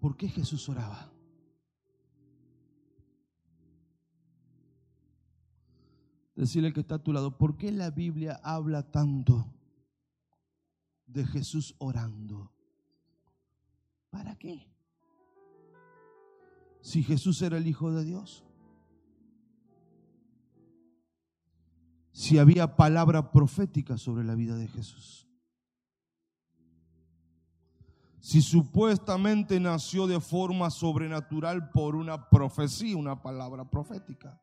¿por qué Jesús oraba? Decirle al que está a tu lado, ¿por qué la Biblia habla tanto de Jesús orando? ¿Para qué? Si Jesús era el Hijo de Dios. Si había palabra profética sobre la vida de Jesús. Si supuestamente nació de forma sobrenatural por una profecía, una palabra profética.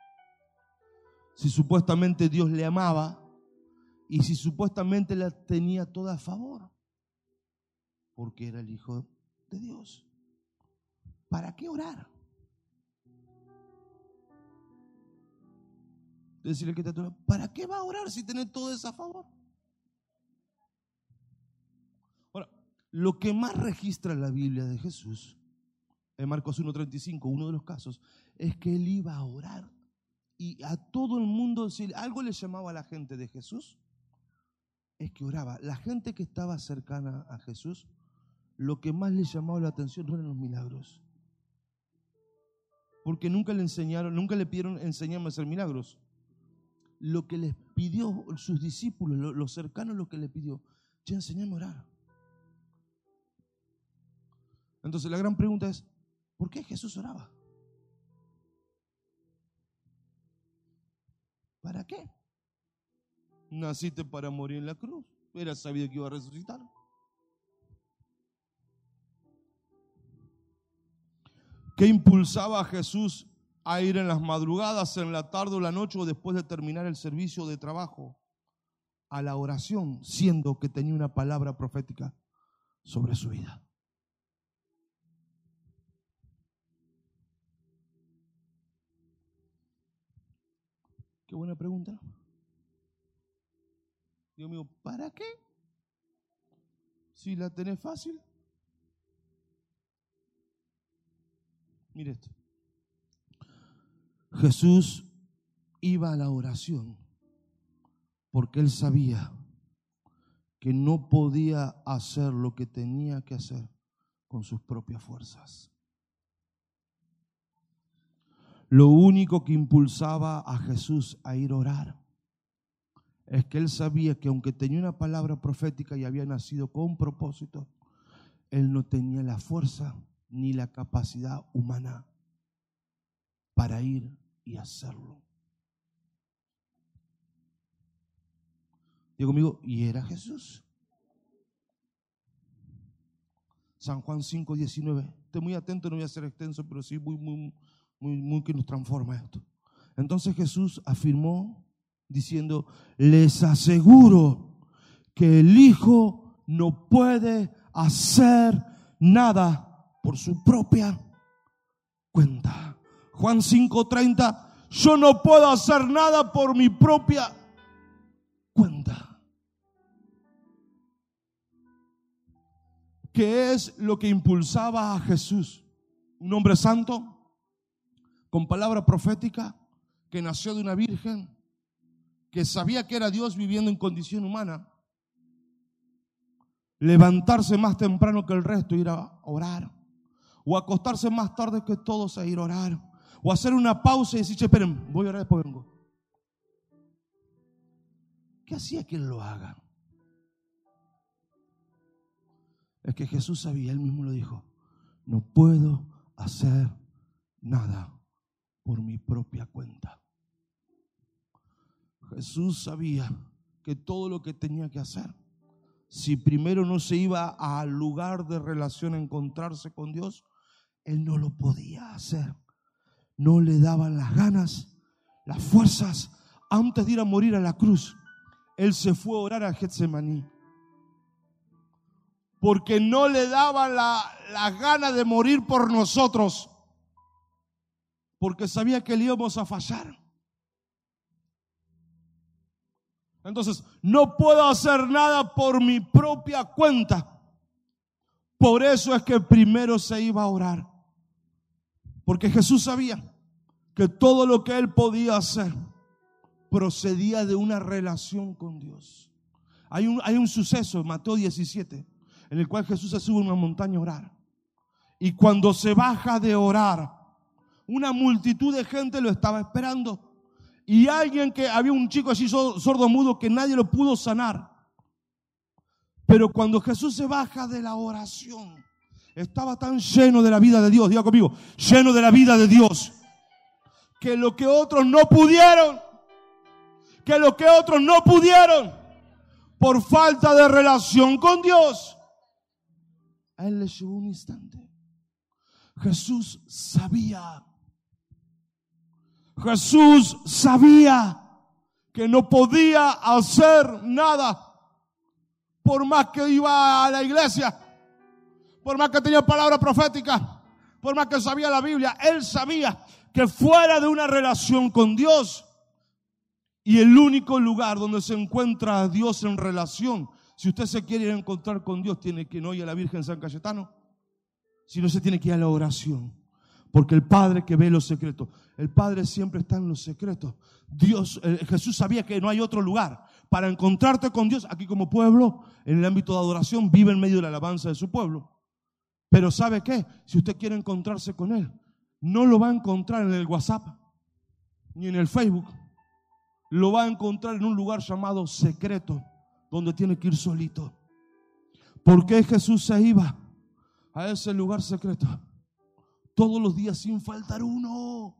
Si supuestamente Dios le amaba y si supuestamente la tenía toda a favor. Porque era el Hijo de Dios. ¿Para qué orar? Decirle que te ¿para qué va a orar si tiene todo eso a favor? Lo que más registra la Biblia de Jesús, en Marcos 1.35, uno de los casos, es que él iba a orar y a todo el mundo, si algo le llamaba a la gente de Jesús, es que oraba. La gente que estaba cercana a Jesús, lo que más le llamaba la atención no eran los milagros. Porque nunca le enseñaron, nunca le pidieron enseñarme a hacer milagros lo que les pidió sus discípulos, los cercanos, lo que le pidió. Ya enseñame a orar. Entonces la gran pregunta es, ¿por qué Jesús oraba? ¿Para qué? Naciste para morir en la cruz. Era sabido que iba a resucitar. ¿Qué impulsaba a Jesús a ir en las madrugadas, en la tarde o la noche o después de terminar el servicio de trabajo a la oración, siendo que tenía una palabra profética sobre su vida. Buena pregunta. Dios mío, ¿para qué? Si la tenés fácil. Mire esto. Jesús iba a la oración porque él sabía que no podía hacer lo que tenía que hacer con sus propias fuerzas. Lo único que impulsaba a Jesús a ir a orar es que él sabía que aunque tenía una palabra profética y había nacido con propósito, él no tenía la fuerza ni la capacidad humana para ir y hacerlo. Digo conmigo, ¿y era Jesús? San Juan 5, 19. Estoy muy atento, no voy a ser extenso, pero sí muy, muy, muy, que nos transforma esto. Entonces Jesús afirmó diciendo, les aseguro que el Hijo no puede hacer nada por su propia cuenta. Juan 5:30, yo no puedo hacer nada por mi propia cuenta. ¿Qué es lo que impulsaba a Jesús? Un hombre santo, con palabra profética, que nació de una virgen, que sabía que era Dios viviendo en condición humana. Levantarse más temprano que el resto, ir a orar. O acostarse más tarde que todos a ir a orar o hacer una pausa y decir, esperen, voy a orar después vengo. ¿Qué hacía que él lo haga? Es que Jesús sabía, él mismo lo dijo, no puedo hacer nada por mi propia cuenta. Jesús sabía que todo lo que tenía que hacer, si primero no se iba al lugar de relación a encontrarse con Dios, él no lo podía hacer no le daban las ganas, las fuerzas, antes de ir a morir a la cruz. Él se fue a orar a Getsemaní. Porque no le daban las la ganas de morir por nosotros. Porque sabía que le íbamos a fallar. Entonces, no puedo hacer nada por mi propia cuenta. Por eso es que primero se iba a orar. Porque Jesús sabía que todo lo que él podía hacer procedía de una relación con Dios. Hay un, hay un suceso en Mateo 17 en el cual Jesús se sube a una montaña a orar. Y cuando se baja de orar, una multitud de gente lo estaba esperando. Y alguien que había un chico así sordo mudo que nadie lo pudo sanar. Pero cuando Jesús se baja de la oración, estaba tan lleno de la vida de Dios, diga conmigo, lleno de la vida de Dios, que lo que otros no pudieron, que lo que otros no pudieron, por falta de relación con Dios, a él le llevó un instante. Jesús sabía, Jesús sabía que no podía hacer nada por más que iba a la iglesia por más que tenía palabra profética, por más que sabía la Biblia, él sabía que fuera de una relación con Dios y el único lugar donde se encuentra a Dios en relación, si usted se quiere ir a encontrar con Dios, tiene que no ir a la Virgen San Cayetano, sino se tiene que ir a la oración. Porque el Padre que ve los secretos, el Padre siempre está en los secretos. Dios, eh, Jesús sabía que no hay otro lugar para encontrarte con Dios aquí como pueblo, en el ámbito de adoración, vive en medio de la alabanza de su pueblo. Pero ¿sabe qué? Si usted quiere encontrarse con Él, no lo va a encontrar en el WhatsApp ni en el Facebook. Lo va a encontrar en un lugar llamado secreto, donde tiene que ir solito. ¿Por qué Jesús se iba a ese lugar secreto? Todos los días sin faltar uno.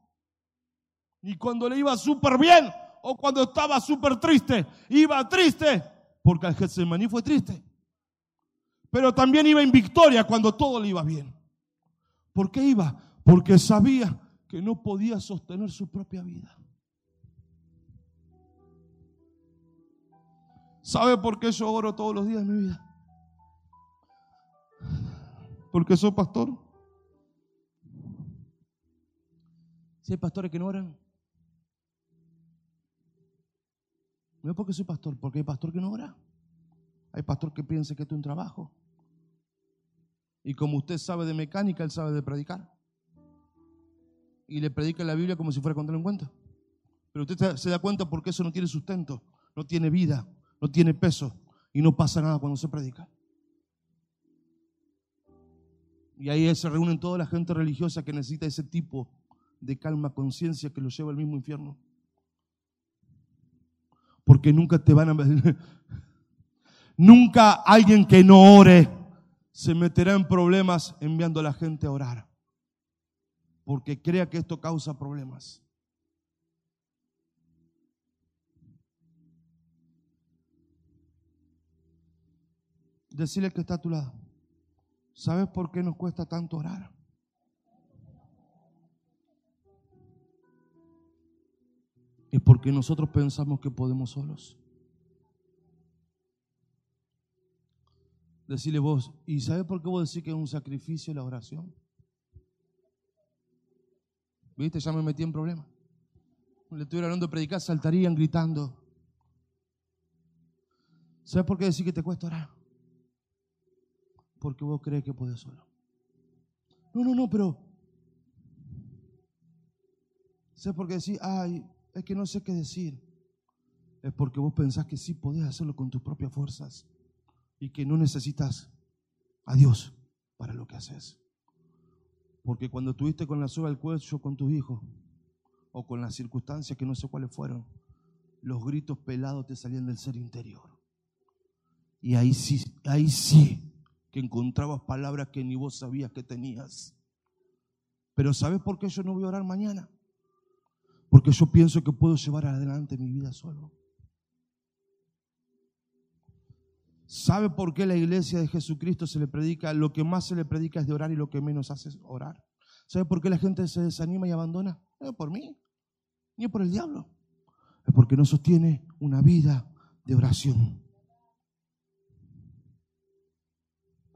Y cuando le iba súper bien o cuando estaba súper triste, iba triste, porque al Getsemaní fue triste pero también iba en victoria cuando todo le iba bien. ¿Por qué iba? Porque sabía que no podía sostener su propia vida. ¿Sabe por qué yo oro todos los días de mi vida? Porque soy pastor. Si hay pastores que no oran. No es porque soy pastor, porque hay pastor que no ora. Hay pastor que piensa que es un trabajo. Y como usted sabe de mecánica, él sabe de predicar. Y le predica la Biblia como si fuera a contar un cuento. Pero usted se da cuenta porque eso no tiene sustento, no tiene vida, no tiene peso y no pasa nada cuando se predica. Y ahí se reúnen toda la gente religiosa que necesita ese tipo de calma, conciencia que lo lleva al mismo infierno. Porque nunca te van a... Nunca alguien que no ore se meterá en problemas enviando a la gente a orar. Porque crea que esto causa problemas. Decirle que está a tu lado. ¿Sabes por qué nos cuesta tanto orar? Es porque nosotros pensamos que podemos solos. decirle vos, ¿y sabes por qué vos decís que es un sacrificio la oración? ¿Viste? Ya me metí en problemas. Le estuviera hablando de predicar, saltarían gritando. ¿Sabes por qué decís que te cuesta orar? Porque vos crees que podés solo. No, no, no, pero. ¿Sabes por qué decís, ay, es que no sé qué decir? Es porque vos pensás que sí podés hacerlo con tus propias fuerzas y que no necesitas a Dios para lo que haces. Porque cuando estuviste con la soga al cuello con tus hijos o con las circunstancias que no sé cuáles fueron, los gritos pelados te salían del ser interior. Y ahí sí, ahí sí que encontrabas palabras que ni vos sabías que tenías. Pero ¿sabes por qué yo no voy a orar mañana? Porque yo pienso que puedo llevar adelante mi vida solo. ¿Sabe por qué la iglesia de Jesucristo se le predica? Lo que más se le predica es de orar y lo que menos hace es orar. ¿Sabe por qué la gente se desanima y abandona? No es por mí, ni es por el diablo. Es porque no sostiene una vida de oración.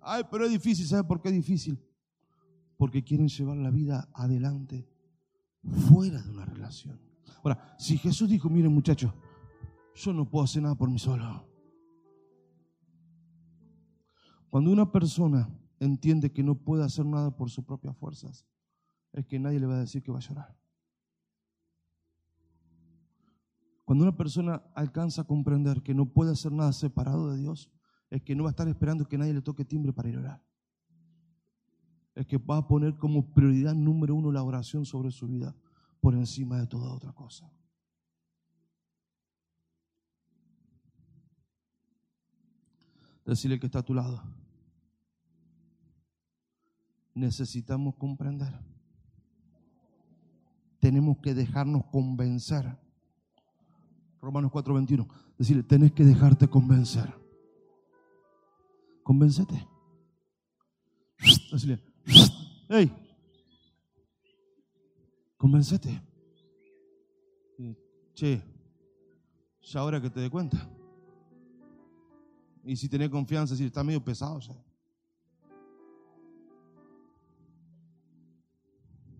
Ay, pero es difícil. ¿Sabe por qué es difícil? Porque quieren llevar la vida adelante fuera de una relación. Ahora, si Jesús dijo, miren muchachos, yo no puedo hacer nada por mí solo. Cuando una persona entiende que no puede hacer nada por sus propias fuerzas, es que nadie le va a decir que va a llorar. Cuando una persona alcanza a comprender que no puede hacer nada separado de Dios, es que no va a estar esperando que nadie le toque timbre para ir a orar. Es que va a poner como prioridad número uno la oración sobre su vida por encima de toda otra cosa. Decirle que está a tu lado. Necesitamos comprender. Tenemos que dejarnos convencer. Romanos 4:21. Decirle, tenés que dejarte convencer. Convéncete. Decirle, hey, convéncete. Che, ya ahora que te dé cuenta. Y si tenés confianza, si está medio pesado ya.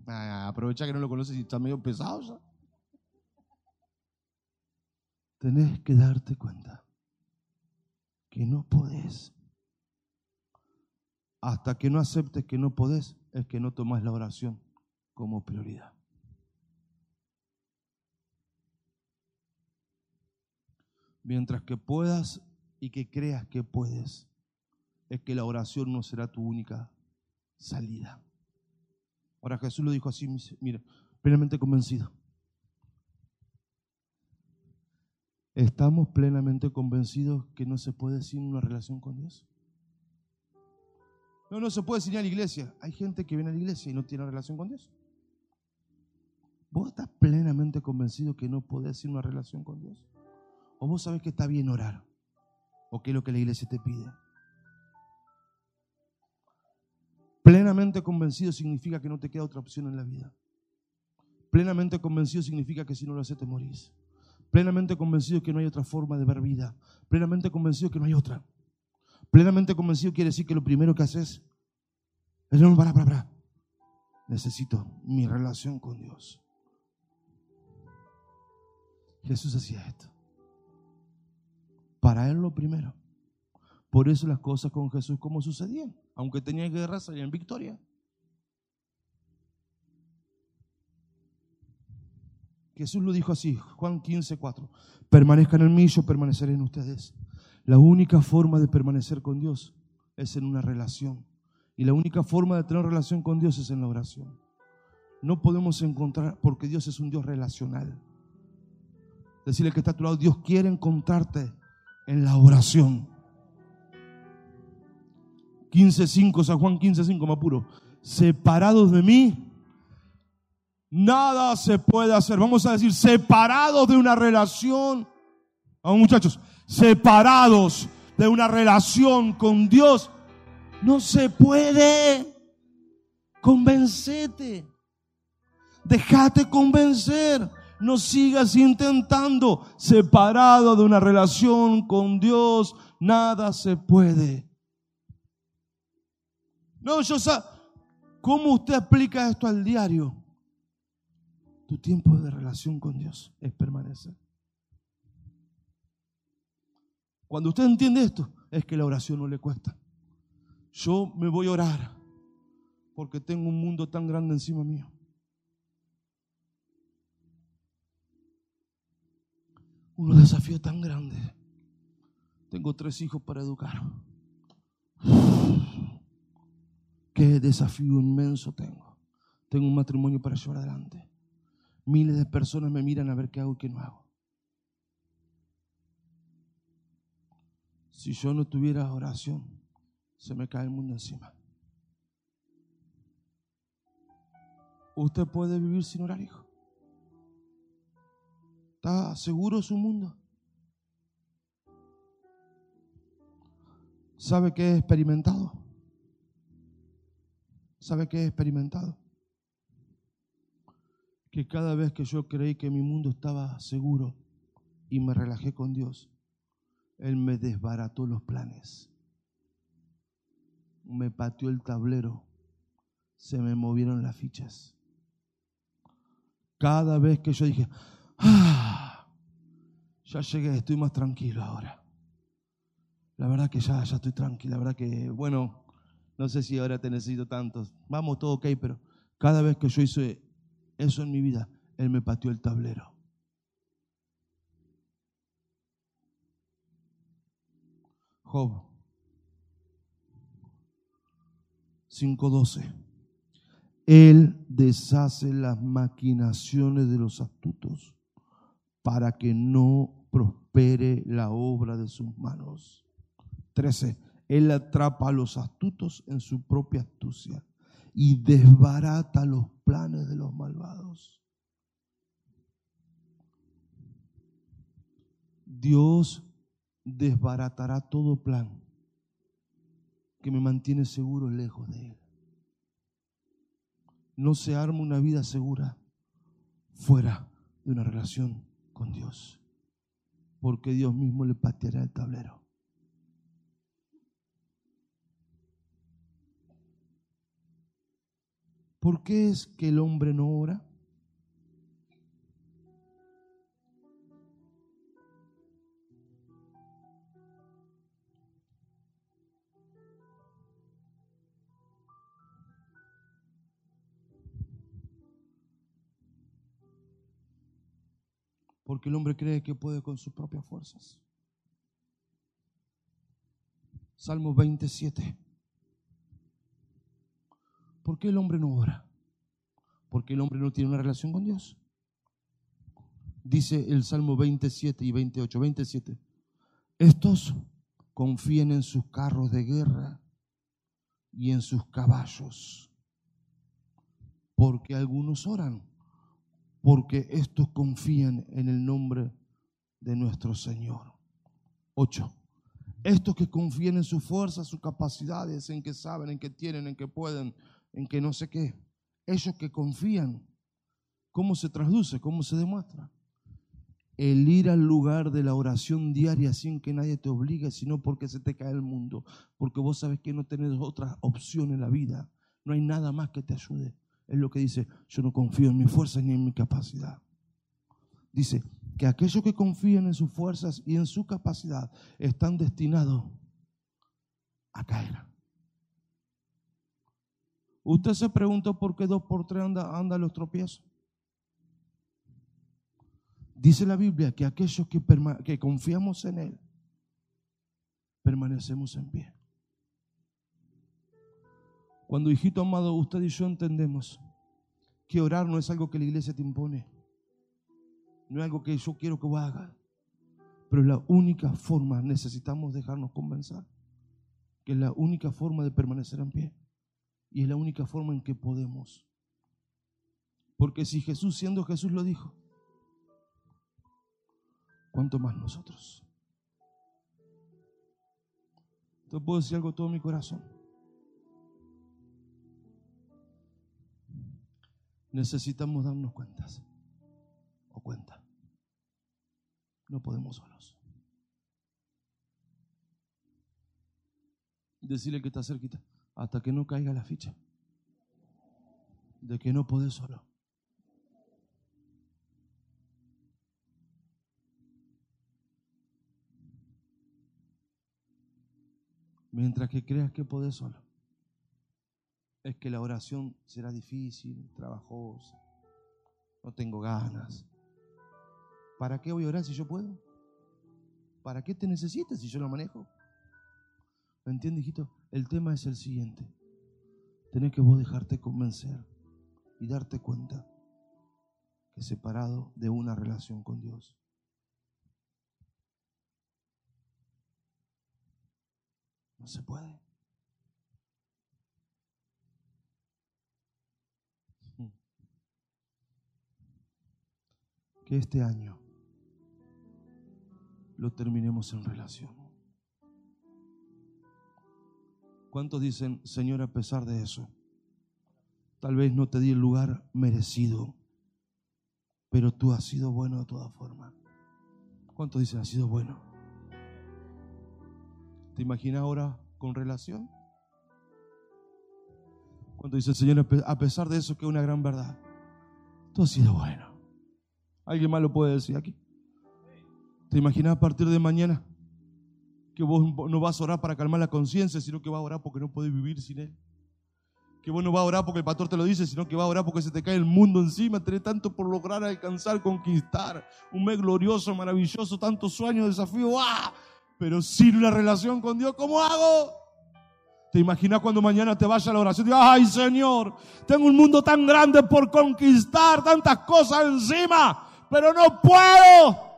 Ah, aprovecha que no lo conoces y está medio pesado ya. Tenés que darte cuenta que no podés. Hasta que no aceptes que no podés, es que no tomas la oración como prioridad. Mientras que puedas y que creas que puedes, es que la oración no será tu única salida. Ahora Jesús lo dijo así, mira, plenamente convencido. ¿Estamos plenamente convencidos que no se puede sin una relación con Dios? No, no se puede sin ir a la iglesia. Hay gente que viene a la iglesia y no tiene relación con Dios. ¿Vos estás plenamente convencido que no podés sin una relación con Dios? ¿O vos sabés que está bien orar? ¿O qué es lo que la iglesia te pide? Plenamente convencido significa que no te queda otra opción en la vida. Plenamente convencido significa que si no lo haces te morís. Plenamente convencido que no hay otra forma de ver vida. Plenamente convencido que no hay otra. Plenamente convencido quiere decir que lo primero que haces es no, para, para, para. Necesito mi relación con Dios. Jesús hacía esto. Para él lo primero. Por eso las cosas con Jesús como sucedían. Aunque tenía guerra, salían victoria. Jesús lo dijo así, Juan 15, 4. Permanezcan en mí, yo permaneceré en ustedes. La única forma de permanecer con Dios es en una relación. Y la única forma de tener relación con Dios es en la oración. No podemos encontrar, porque Dios es un Dios relacional. Decirle que está a tu lado, Dios quiere encontrarte en la oración. 15.5, San Juan 15.5, me apuro. Separados de mí, nada se puede hacer. Vamos a decir, separados de una relación. Vamos muchachos, separados de una relación con Dios, no se puede. Convencete. Déjate convencer. No sigas intentando. Separado de una relación con Dios, nada se puede. No, yo sé. ¿Cómo usted aplica esto al diario? Tu tiempo de relación con Dios es permanecer. Cuando usted entiende esto, es que la oración no le cuesta. Yo me voy a orar porque tengo un mundo tan grande encima mío. Un desafío tan grande. Tengo tres hijos para educar. Qué desafío inmenso tengo. Tengo un matrimonio para llevar adelante. Miles de personas me miran a ver qué hago y qué no hago. Si yo no tuviera oración, se me cae el mundo encima. Usted puede vivir sin orar, hijo. ¿Está seguro su mundo? ¿Sabe que he experimentado? ¿Sabe qué he experimentado? Que cada vez que yo creí que mi mundo estaba seguro y me relajé con Dios, él me desbarató los planes. Me pateó el tablero. Se me movieron las fichas. Cada vez que yo dije, ah, ya llegué, estoy más tranquilo ahora. La verdad que ya, ya estoy tranquilo. La verdad que, bueno, no sé si ahora te necesito tantos. Vamos, todo ok, pero cada vez que yo hice eso en mi vida, Él me pateó el tablero. Job 5.12. Él deshace las maquinaciones de los astutos para que no prospere la obra de sus manos. 13. Él atrapa a los astutos en su propia astucia y desbarata los planes de los malvados. Dios desbaratará todo plan que me mantiene seguro lejos de Él. No se arma una vida segura fuera de una relación con Dios, porque Dios mismo le pateará el tablero. ¿Por qué es que el hombre no ora? Porque el hombre cree que puede con sus propias fuerzas. Salmo 27. ¿Por qué el hombre no ora? Porque el hombre no tiene una relación con Dios. Dice el Salmo 27 y 28, 27. Estos confían en sus carros de guerra y en sus caballos. Porque algunos oran. Porque estos confían en el nombre de nuestro Señor. 8. Estos que confían en su fuerza, sus capacidades, en que saben, en que tienen, en que pueden, en que no sé qué. Ellos que confían, ¿cómo se traduce? ¿Cómo se demuestra? El ir al lugar de la oración diaria sin que nadie te obligue, sino porque se te cae el mundo, porque vos sabes que no tenés otra opción en la vida, no hay nada más que te ayude. Es lo que dice, yo no confío en mis fuerzas ni en mi capacidad. Dice que aquellos que confían en sus fuerzas y en su capacidad están destinados a caer. Usted se preguntó por qué dos por tres anda, anda los tropiezos. Dice la Biblia que aquellos que, que confiamos en Él, permanecemos en pie. Cuando, hijito amado, usted y yo entendemos que orar no es algo que la iglesia te impone, no es algo que yo quiero que vos hagas, pero la única forma, necesitamos dejarnos convencer, que es la única forma de permanecer en pie. Y es la única forma en que podemos. Porque si Jesús, siendo Jesús, lo dijo, ¿cuánto más nosotros? Te puedo decir algo todo mi corazón. Necesitamos darnos cuentas o cuenta. No podemos solos. Decirle que está cerquita hasta que no caiga la ficha de que no podés solo. Mientras que creas que podés solo, es que la oración será difícil, trabajosa, no tengo ganas. ¿Para qué voy a orar si yo puedo? ¿Para qué te necesitas si yo lo manejo? ¿Me entiendes, hijito? El tema es el siguiente. Tenés que vos dejarte convencer y darte cuenta que separado de una relación con Dios, no se puede. Que este año lo terminemos en relación. ¿Cuántos dicen, Señor, a pesar de eso? Tal vez no te di el lugar merecido, pero tú has sido bueno de todas formas. ¿Cuántos dicen, ha sido bueno? ¿Te imaginas ahora con relación? Cuando dice Señor, a pesar de eso que es una gran verdad, tú has sido bueno. ¿Alguien más lo puede decir aquí? ¿Te imaginas a partir de mañana? que vos no vas a orar para calmar la conciencia, sino que vas a orar porque no puedes vivir sin Él. Que vos no vas a orar porque el pastor te lo dice, sino que vas a orar porque se te cae el mundo encima, tenés tanto por lograr, alcanzar, conquistar. Un mes glorioso, maravilloso, tantos sueños, desafíos, ¡ah! Pero sin una relación con Dios, ¿cómo hago? ¿Te imaginas cuando mañana te vaya a la oración? Y, Ay, Señor, tengo un mundo tan grande por conquistar, tantas cosas encima, pero no puedo.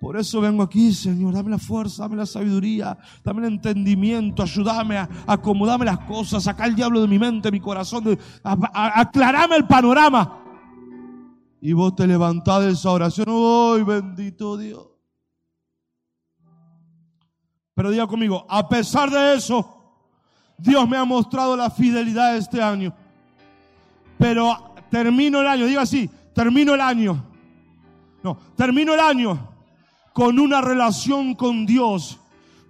Por eso vengo aquí, Señor, dame la fuerza, dame la sabiduría, dame el entendimiento, ayúdame a, acomodarme las cosas, sacar el diablo de mi mente, mi corazón, aclarame el panorama. Y vos te levantás de esa oración, ¡ay, bendito Dios! Pero diga conmigo, a pesar de eso, Dios me ha mostrado la fidelidad este año. Pero termino el año, diga así, termino el año. No, termino el año con una relación con Dios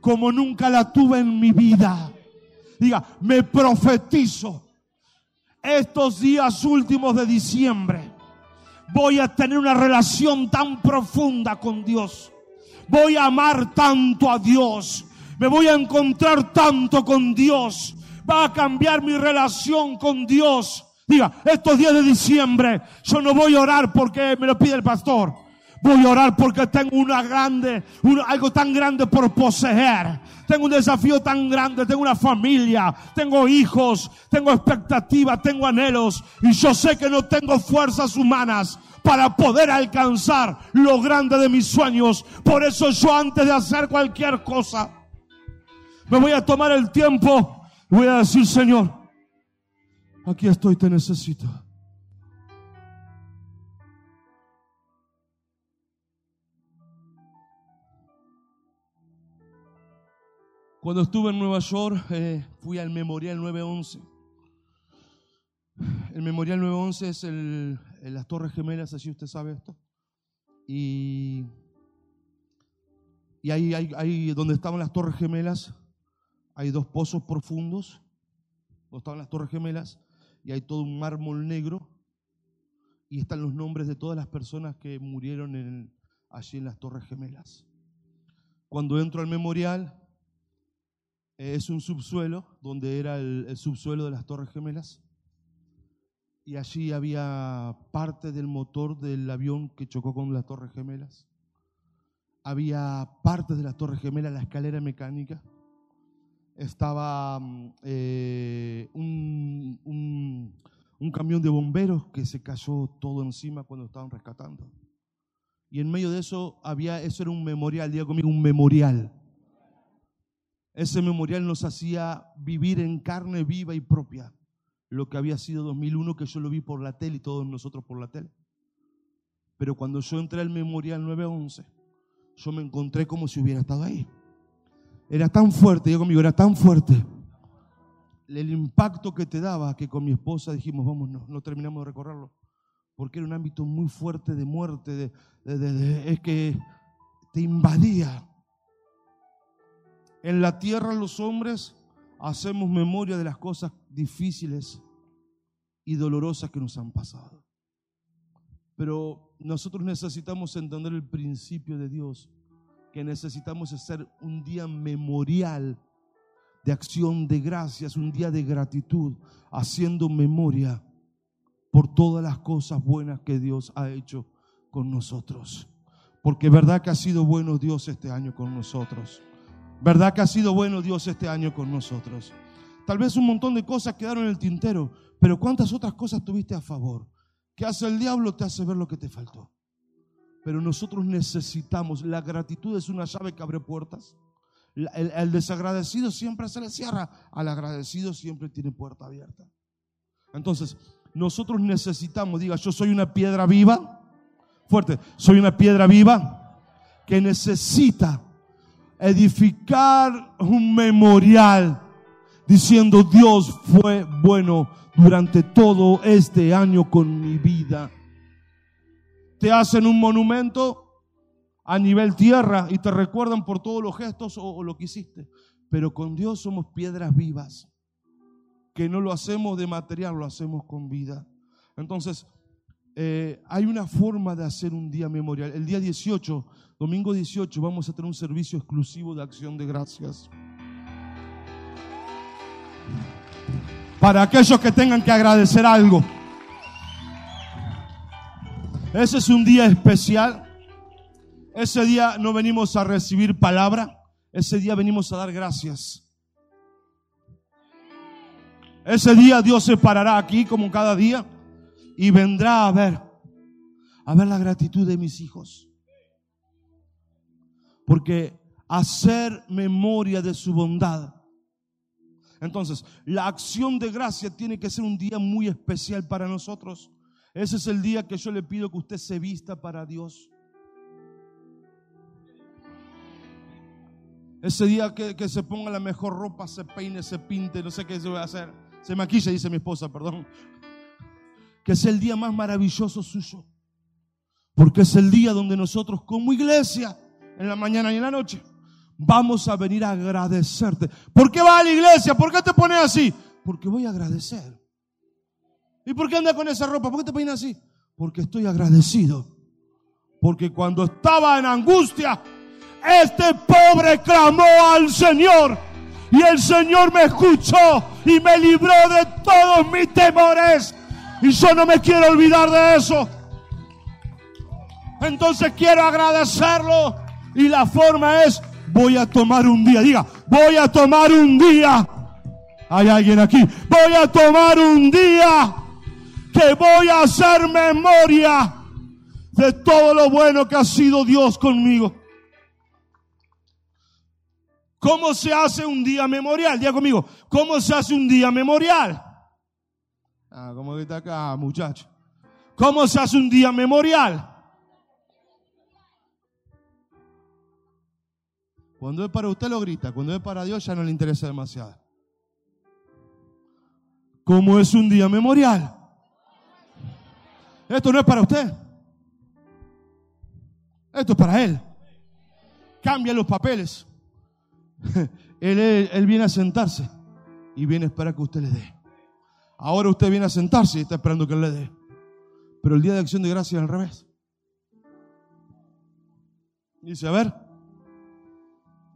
como nunca la tuve en mi vida. Diga, me profetizo estos días últimos de diciembre. Voy a tener una relación tan profunda con Dios. Voy a amar tanto a Dios me voy a encontrar tanto con Dios. Va a cambiar mi relación con Dios. Diga, estos días de diciembre yo no voy a orar porque me lo pide el pastor. Voy a orar porque tengo una grande, algo tan grande por poseer. Tengo un desafío tan grande, tengo una familia, tengo hijos, tengo expectativas, tengo anhelos. Y yo sé que no tengo fuerzas humanas para poder alcanzar lo grande de mis sueños. Por eso yo antes de hacer cualquier cosa, me voy a tomar el tiempo. Voy a decir, Señor, aquí estoy, te necesito. Cuando estuve en Nueva York, eh, fui al Memorial 911. El Memorial 911 es el, las Torres Gemelas, así usted sabe esto. Y, y ahí, ahí donde estaban las Torres Gemelas, hay dos pozos profundos, donde estaban las torres gemelas, y hay todo un mármol negro, y están los nombres de todas las personas que murieron allí en las torres gemelas. Cuando entro al memorial, eh, es un subsuelo, donde era el subsuelo de las torres gemelas, y allí había parte del motor del avión que chocó con las torres gemelas. Había parte de las torres gemelas, la escalera mecánica estaba mm, eh, un, un, camión de bomberos que se cayó todo encima cuando estaban rescatando. Y en medio de eso había, eso era un memorial, diga conmigo, un memorial. Ese memorial nos hacía vivir en carne viva y propia lo que había sido 2001, que yo lo vi por la tele y todos nosotros por la tele. Pero cuando yo entré al memorial 911, yo me encontré como si hubiera estado ahí. Era tan fuerte, yo conmigo, era tan fuerte el impacto que te daba que con mi esposa dijimos, vamos, no, terminamos de recorrerlo. Porque era un ámbito muy fuerte de muerte, de, es que te invadía. En la tierra los hombres hacemos memoria de las cosas difíciles y dolorosas que nos han pasado. Pero nosotros necesitamos entender el principio de Dios que necesitamos hacer un día memorial de acción de gracias, un día de gratitud, haciendo memoria por todas las cosas buenas que Dios ha hecho con nosotros. Porque verdad que ha sido bueno Dios este año con nosotros. Verdad que ha sido bueno Dios este año con nosotros. Tal vez un montón de cosas quedaron en el tintero, pero ¿cuántas otras cosas tuviste a favor? ¿Qué hace el diablo? Te hace ver lo que te faltó. Pero nosotros necesitamos, la gratitud es una llave que abre puertas. El, desagradecido siempre se le cierra, al agradecido siempre tiene puerta abierta. Entonces, nosotros necesitamos, diga, yo soy una piedra viva, fuerte, soy una piedra viva que necesita edificar un memorial diciendo Dios fue bueno durante todo este año con mi vida te hacen un monumento a nivel tierra y te recuerdan por todos los gestos o, lo que hiciste. Pero con Dios somos piedras vivas, que no lo hacemos de material, lo hacemos con vida. Entonces, eh, hay una forma de hacer un día memorial. El día 18, domingo 18, vamos a tener un servicio exclusivo de acción de gracias. Para aquellos que tengan que agradecer algo. Ese es un día especial. Ese día no venimos a recibir palabra. Ese día venimos a dar gracias. Ese día Dios se parará aquí como cada día y vendrá a ver, a ver la gratitud de mis hijos. Porque hacer memoria de su bondad. Entonces, la acción de gracia tiene que ser un día muy especial para nosotros. Ese es el día que yo le pido que usted se vista para Dios. Ese día que, se ponga la mejor ropa, se peine, se pinte, no sé qué se va a hacer. Se maquilla, dice mi esposa, perdón. Que es el día más maravilloso suyo. Porque es el día donde nosotros como iglesia, en la mañana y en la noche, vamos a venir a agradecerte. ¿Por qué vas a la iglesia? ¿Por qué te pones así? Porque voy a agradecer. ¿Y por qué andas con esa ropa? ¿Por qué te peinas así? Porque estoy agradecido. Porque cuando estaba en angustia, este pobre clamó al Señor y el Señor me escuchó y me libró de todos mis temores. Y yo no me quiero olvidar de eso. Entonces quiero agradecerlo y la forma es, voy a tomar un día. Diga, voy a tomar un día. Hay alguien aquí. Voy a tomar un día que voy a hacer memoria de todo lo bueno que ha sido Dios conmigo. ¿Cómo se hace un día memorial? Diga conmigo, ¿cómo se hace un día memorial? Ah, ¿cómo está acá, muchacho? ¿Cómo se hace un día memorial? Cuando es para usted lo grita, cuando es para Dios ya no le interesa demasiado. ¿Cómo es un día memorial? Esto no es para usted. Esto es para Él. Cambia los papeles. Él, viene a sentarse y viene a esperar que usted le dé. Ahora usted viene a sentarse y está esperando que Él le dé. Pero el día de acción de gracia es al revés. Dice, a ver.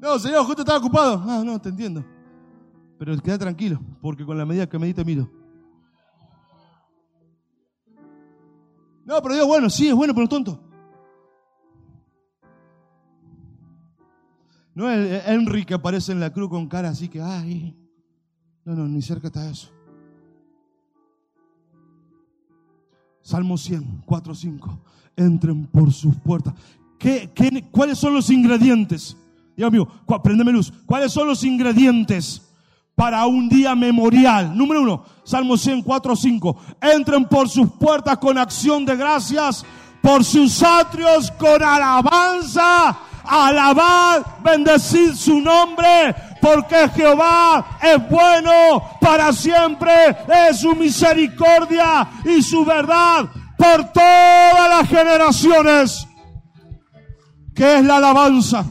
No, Señor, justo estaba ocupado. Ah, no, te entiendo. Pero queda tranquilo, porque con la medida que medite miro. No, pero Dios, bueno, sí, es bueno, pero tonto. No es Henry que aparece en la cruz con cara así que, ay, no, no, ni cerca está eso. Salmo 100, 4, 5. Entren por sus puertas. ¿Qué, qué, cuáles son los ingredientes? Dios mío, prendeme luz. ¿Cuáles son los ingredientes para un día memorial? Número uno, Salmo 100, 4, 5. Entren por sus puertas con acción de gracias, por sus atrios con alabanza alabad, bendecid su nombre, porque Jehová es bueno para siempre, es su misericordia y su verdad por todas las generaciones. ¿Qué es la alabanza?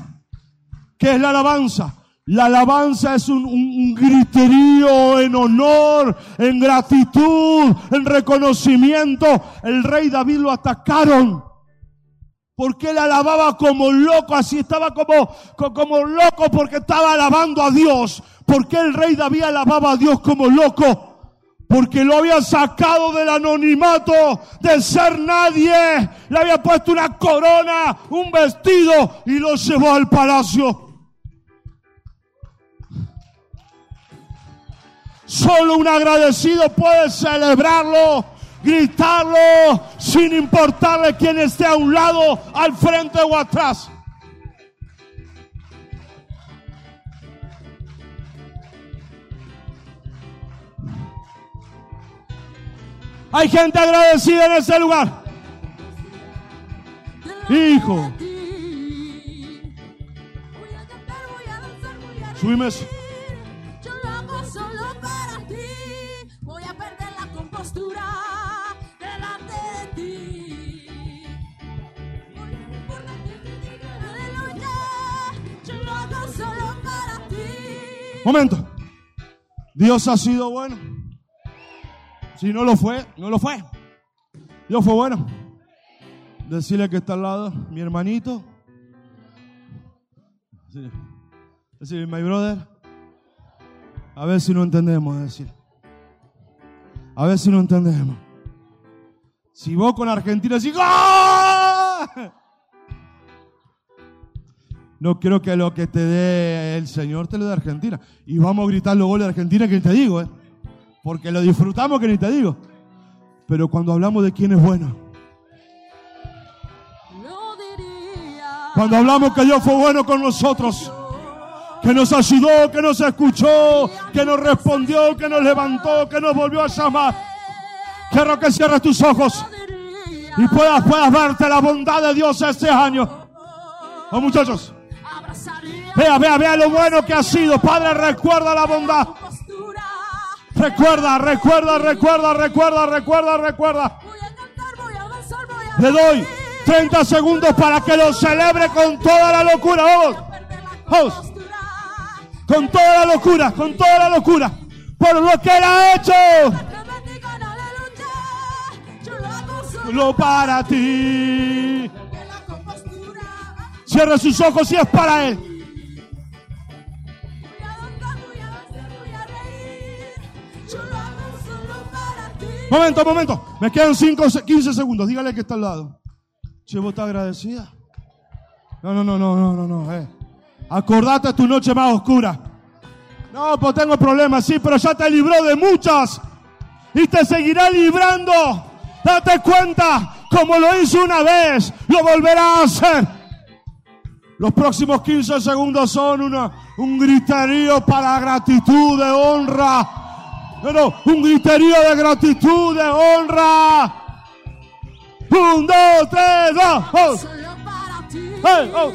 ¿Qué es la alabanza? La alabanza es un, un, griterío en honor, en gratitud, en reconocimiento. El rey David lo atacaron porque él alababa como loco, así estaba como, como loco porque estaba alabando a Dios. Porque el rey David alababa a Dios como loco. Porque lo había sacado del anonimato de ser nadie. Le había puesto una corona, un vestido y lo llevó al palacio. Solo un agradecido puede celebrarlo gritarlo sin importarle quién esté a un lado, al frente o atrás. Hay gente agradecida en ese lugar. Hijo. Subime eso. La compostura. Momento. Dios ha sido bueno. Si no lo fue, no lo fue. Dios fue bueno. Decirle que está al lado, mi hermanito. Decirle, my brother. A ver si no entendemos, decir. A ver si no entendemos. Si vos con Argentina decís, no creo que lo que te dé el Señor te lo dé Argentina. Y vamos a gritar los goles de Argentina que te digo, ¿eh? Porque lo disfrutamos que ni te digo. Pero cuando hablamos de quién es bueno, cuando hablamos que Dios fue bueno con nosotros, que nos ayudó, que nos escuchó, que nos respondió, que nos levantó, que nos volvió a llamar, quiero que cierres tus ojos y puedas, puedas verte la bondad de Dios este año. Oh, muchachos, vea, vea, vea lo bueno que ha sido. Padre, recuerda la bondad. Recuerda, recuerda, recuerda, recuerda, recuerda, recuerda. Le doy reír. 30 segundos para que lo celebre con toda la locura. Vamos, Vamos. Con toda la locura, con toda la locura. Por lo que Él ha hecho. Lo para ti. Cierre sus ojos si es para Él. Momento, momento. Me quedan 5, 15 segundos. Dígale que está al lado. Che, ¿vos estás agradecida? No, no, no, no, no, no, no. Eh. Acordate tu noche más oscura. No, pues tengo problemas, sí, pero ya te libró de muchas. Y te seguirá librando. Date cuenta, como lo hizo una vez, lo volverá a hacer. Los próximos 15 segundos son una, un griterío para gratitud, de honra. Pero un griterío de gratitud, de honra. Un, dos, tres, dos. oh. Hey, oh.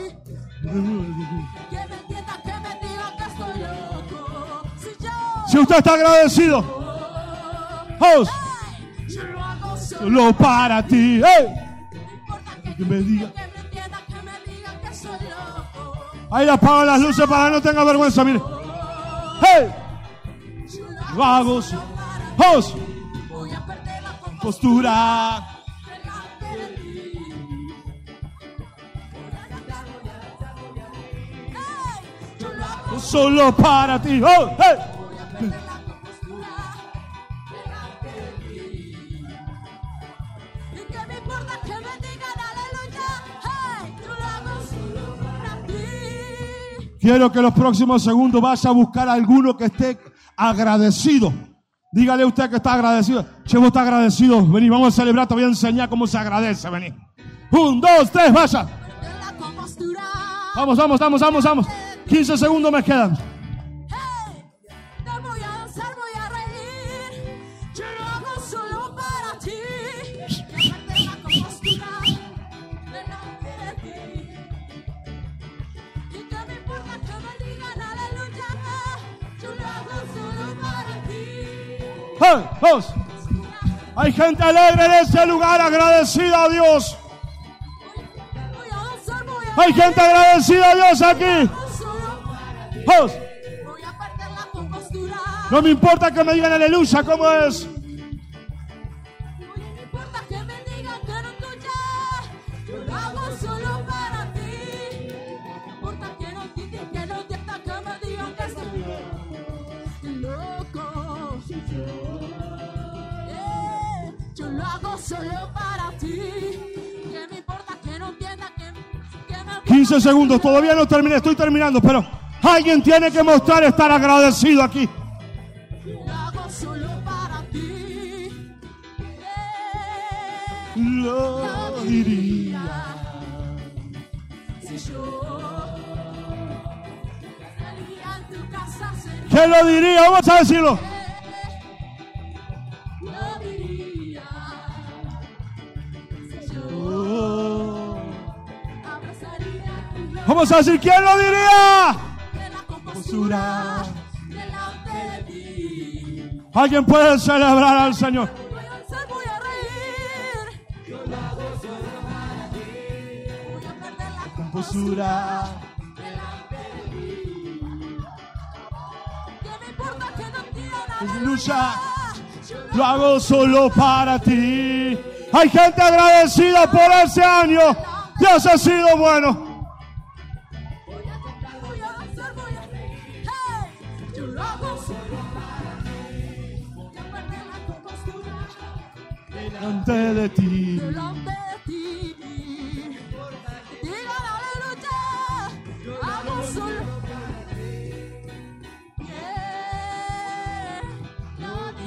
Si usted está agradecido, oh, lo solo. solo para ti. Hey. Que, me diga. Ahí las luces para que no tenga vergüenza, mire. Hey. Yo lo hago Lo hago solo solo. para Quiero que los próximos segundos vaya a buscar a alguno que esté agradecido. Dígale usted que está agradecido. Che, vos está agradecido. Vení, vamos a celebrar. Te voy a enseñar cómo se agradece. Vení. Un, dos, tres, vaya. Vamos, vamos, vamos, vamos, vamos. 15 segundos me quedan. Vamos. Hay gente alegre en este lugar, agradecida a Dios. Hay gente agradecida a Dios aquí. Vamos. No me importa que me digan aleluya, ¿cómo es? Solo para ti. Que me importa que no entiendan, que, que me 15 segundos, todavía no terminé, estoy terminando, pero alguien tiene que mostrar estar agradecido aquí. lo hago solo para ti. Eh, Lo diría. Si yo estaría en tu casa, ¿Quién lo diría? Vamos a decirlo. Vamos a decir, ¿quién lo diría? de la compostura delante de ti. Alguien puede celebrar al Señor. Voy a danzar, voy a reír. Yo lo hago solo para ti. Voy a perder la compostura delante de ti. Que me importa que no entiendan Aleluya. Yo Lo hago solo para ti. Hay gente agradecida por ese año. Dios ha sido bueno. delante de ti. De ti. Solo. Yeah.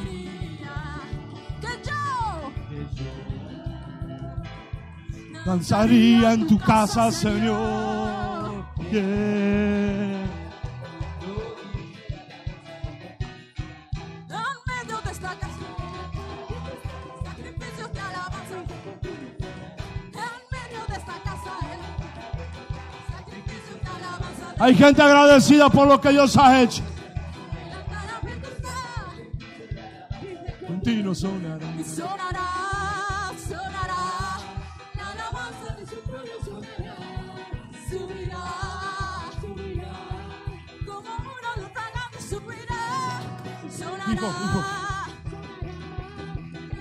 Diría que yo danzaría en tu casa, Señor. Yeah. Hay gente agradecida por lo que Dios ha hecho. Continuo sonará. Sonará, sonará. La alabanza de su pueblo sonará. Subirá, subirá. Como una luz fragante subirá. Sonará. Hijo, hijo.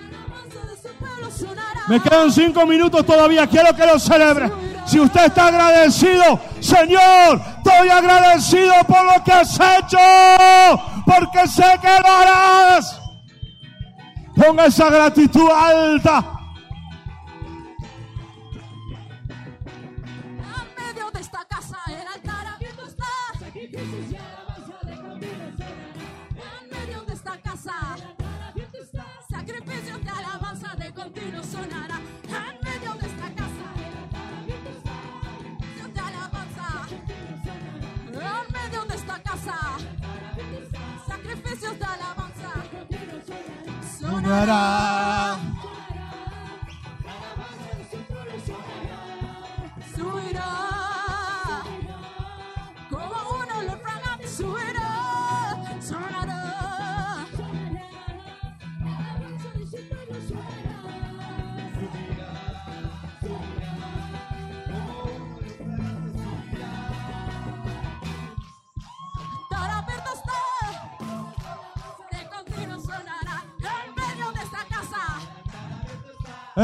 La alabanza de su pueblo sonará. Me quedan cinco minutos todavía, quiero que lo celebre. Si usted está agradecido, Señor, estoy agradecido por lo que has hecho, porque sé que lo harás. Ponga esa gratitud alta. Sonará.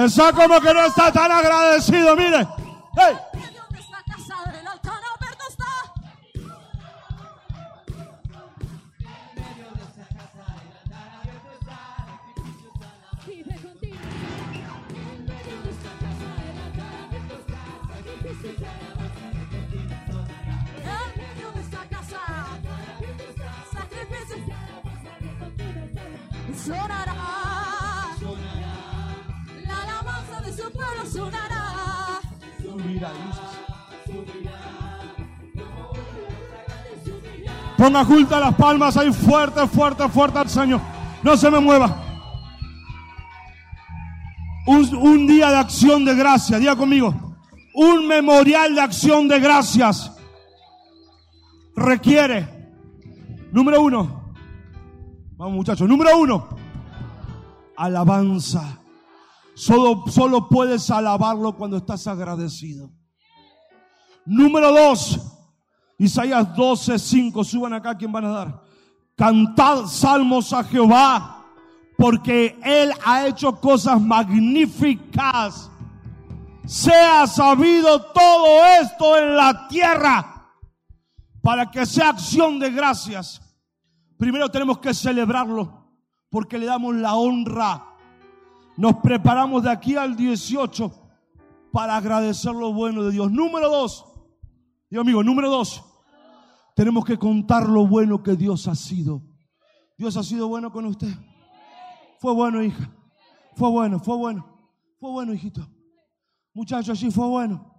Esa como que no está tan agradecido, mire. Ponga juntas las palmas ahí fuerte, fuerte, fuerte al Señor. No se me mueva. Un, un día de acción de gracias. Diga conmigo. Un memorial de acción de gracias requiere, número uno, vamos muchachos, número uno, alabanza. Solo, solo puedes alabarlo cuando estás agradecido. Número dos, Isaías 12, 5, suban acá, ¿quién van a dar? Cantad salmos a Jehová, porque Él ha hecho cosas magníficas. Sea sabido todo esto en la tierra, para que sea acción de gracias. Primero tenemos que celebrarlo, porque le damos la honra. Nos preparamos de aquí al 18 para agradecer lo bueno de Dios. Número dos, Dios amigo, número dos, tenemos que contar lo bueno que Dios ha sido. Dios ha sido bueno con usted. Fue bueno, hija. Fue bueno, fue bueno. Fue bueno, hijito. Muchacho, así fue bueno.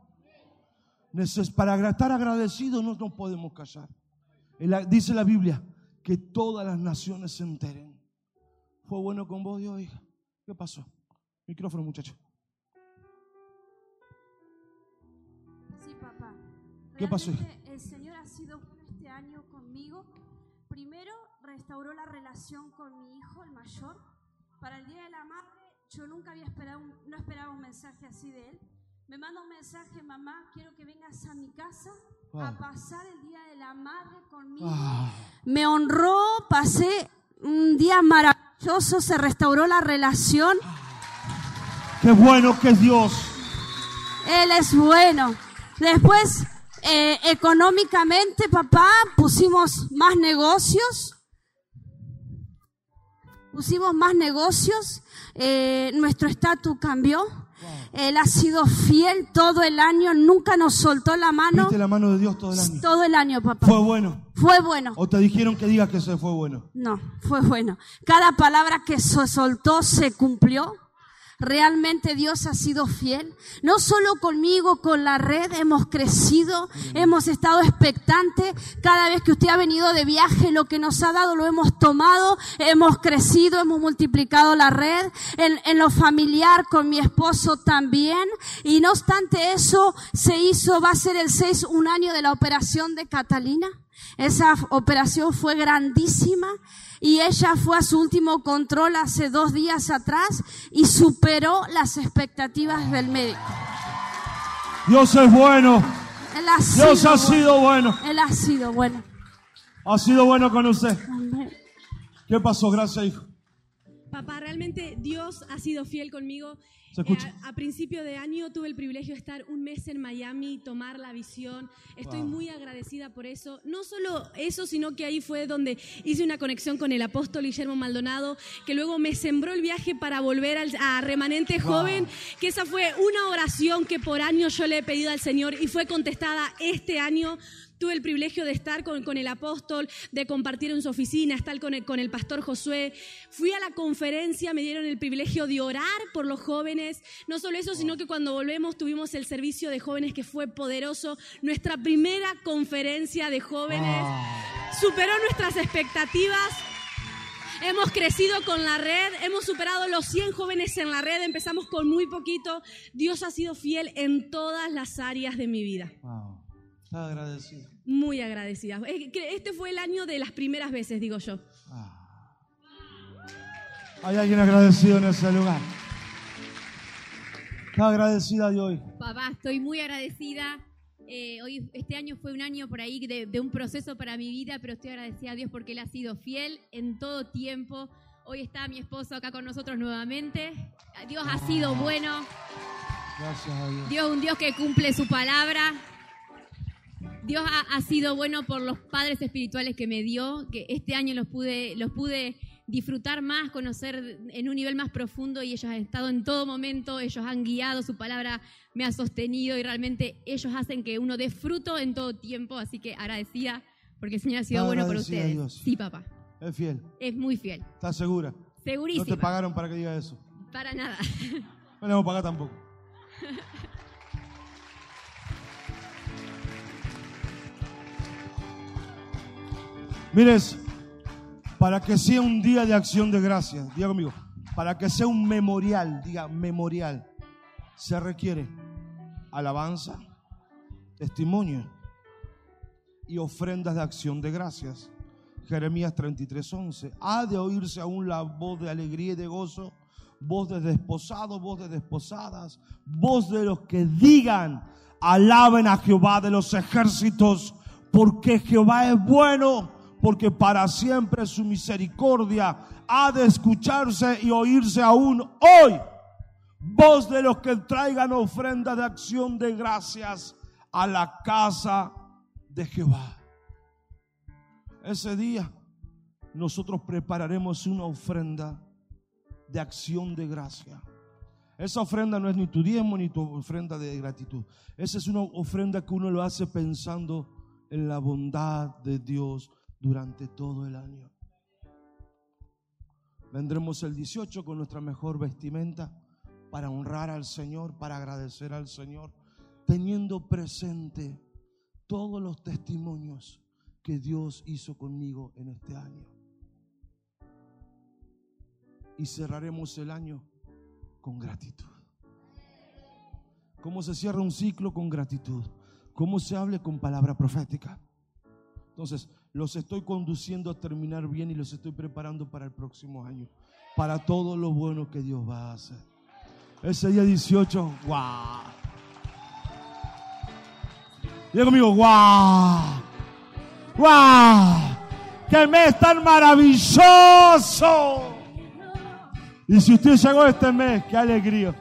Para estar agradecidos no nos podemos callar. Dice la Biblia que todas las naciones se enteren. Fue bueno con vos, Dios, hija. ¿Qué pasó? Micrófono, muchacho. Sí, papá. ¿Qué pasó? Realmente El Señor ha sido bueno este año conmigo. Primero restauró la relación con mi hijo, el mayor. Para el Día de la Madre, yo nunca había esperado, un- no esperaba un mensaje así de él. Me manda un mensaje, mamá, quiero que vengas a mi casa a Ah. pasar el Día de la Madre conmigo. Ah, Me honró, pasé un día maravilloso, se restauró la relación. qué bueno que es Dios. Él es bueno. Después, eh, económicamente, papá, pusimos más negocios. Pusimos más negocios. eh, nuestro estatus cambió. Él ha sido fiel todo el año. Nunca nos soltó la mano. ¿Viste la mano de Dios todo el año? Todo el año, papá. Fue bueno. Fue bueno. ¿O te dijeron que digas que se fue bueno? No, fue bueno. Cada palabra que se soltó se cumplió. Realmente Dios ha sido fiel. No solo conmigo, con la red hemos crecido, hemos estado expectantes. Cada vez que usted ha venido de viaje, lo que nos ha dado lo hemos tomado, hemos crecido, hemos multiplicado la red. En, en lo familiar, con mi esposo también. Y no obstante eso, se hizo, va a ser el 6 un año de la operación de Catalina. Esa operación fue grandísima y ella fue a su último control hace dos días atrás y superó las expectativas del médico. Dios es bueno. Él ha Dios ha bueno. sido bueno. Él ha sido bueno. Ha sido bueno con usted. Amén. ¿Qué pasó? Gracias, hijo. Papá, realmente Dios ha sido fiel conmigo. Eh, a, a principio de año tuve el privilegio de estar un mes en Miami, tomar la visión. Estoy Wow. muy agradecida por eso. No solo eso, sino que ahí fue donde hice una conexión con el apóstol Guillermo Maldonado, que luego me sembró el viaje para volver al, a remanente Wow. joven, que esa fue una oración que por años yo le he pedido al Señor y fue contestada este año. Tuve el privilegio de estar con, con el apóstol, de compartir en su oficina, estar con el, con el pastor Josué. Fui a la conferencia, me dieron el privilegio de orar por los jóvenes. No solo eso, sino que cuando volvemos tuvimos el servicio de jóvenes que fue poderoso. Nuestra primera conferencia de jóvenes superó nuestras expectativas. Hemos crecido con la red, hemos superado los 100 jóvenes en la red, empezamos con muy poquito. Dios ha sido fiel en todas las áreas de mi vida. Wow. Está agradecido. Muy agradecida. Que Este fue el año de las primeras veces, digo yo. Hay alguien agradecido en ese lugar. Está agradecida de hoy. Papá, estoy muy agradecida. Eh, hoy, este año fue un año por ahí de, de un proceso para mi vida, pero estoy agradecida a Dios porque Él ha sido fiel en todo tiempo. Hoy está mi esposo acá con nosotros nuevamente. Dios ha sido bueno. Gracias a Dios. Dios un Dios que cumple su palabra. Dios ha, ha sido bueno por los padres espirituales que me dio, que este año los pude, los pude disfrutar más, conocer en un nivel más profundo y ellos han estado en todo momento, ellos han guiado, su palabra me ha sostenido y realmente ellos hacen que uno dé fruto en todo tiempo, así que agradecida porque el Señor ha sido bueno por ustedes. Dios. Sí, papá, Es fiel. es muy fiel, ¿Estás segura? No segurísima. te pagaron para que diga eso. Para nada. No le vamos a pagar tampoco. Mires, para que sea un día de acción de gracias, diga conmigo, para que sea un memorial, diga memorial, se requiere alabanza, testimonio y ofrendas de acción de gracias. Jeremías 33:11. Ha de oírse aún la voz de alegría y de gozo, voz de desposados, voz de desposadas, voz de los que digan, alaben a Jehová de los ejércitos, porque Jehová es bueno, porque para siempre su misericordia ha de escucharse y oírse aún hoy. Voz de los que traigan ofrenda de acción de gracias a la casa de Jehová. Ese día nosotros prepararemos una ofrenda de acción de gracia. Esa ofrenda no es ni tu diezmo ni tu ofrenda de gratitud. Esa es una ofrenda que uno lo hace pensando en la bondad de Dios durante todo el año. Vendremos el 18 con nuestra mejor vestimenta para honrar al Señor, para agradecer al Señor, teniendo presente todos los testimonios que Dios hizo conmigo en este año. Y cerraremos el año con gratitud. ¿Cómo se cierra un ciclo con gratitud? ¿Cómo se hable con palabra profética? Entonces, los estoy conduciendo a terminar bien y los estoy preparando para el próximo año, para todo lo bueno que Dios va a hacer. Ese día 18, wow. Diga conmigo, wow. ¡Wow! ¡Qué mes tan maravilloso! Y si usted llegó este mes, qué alegría.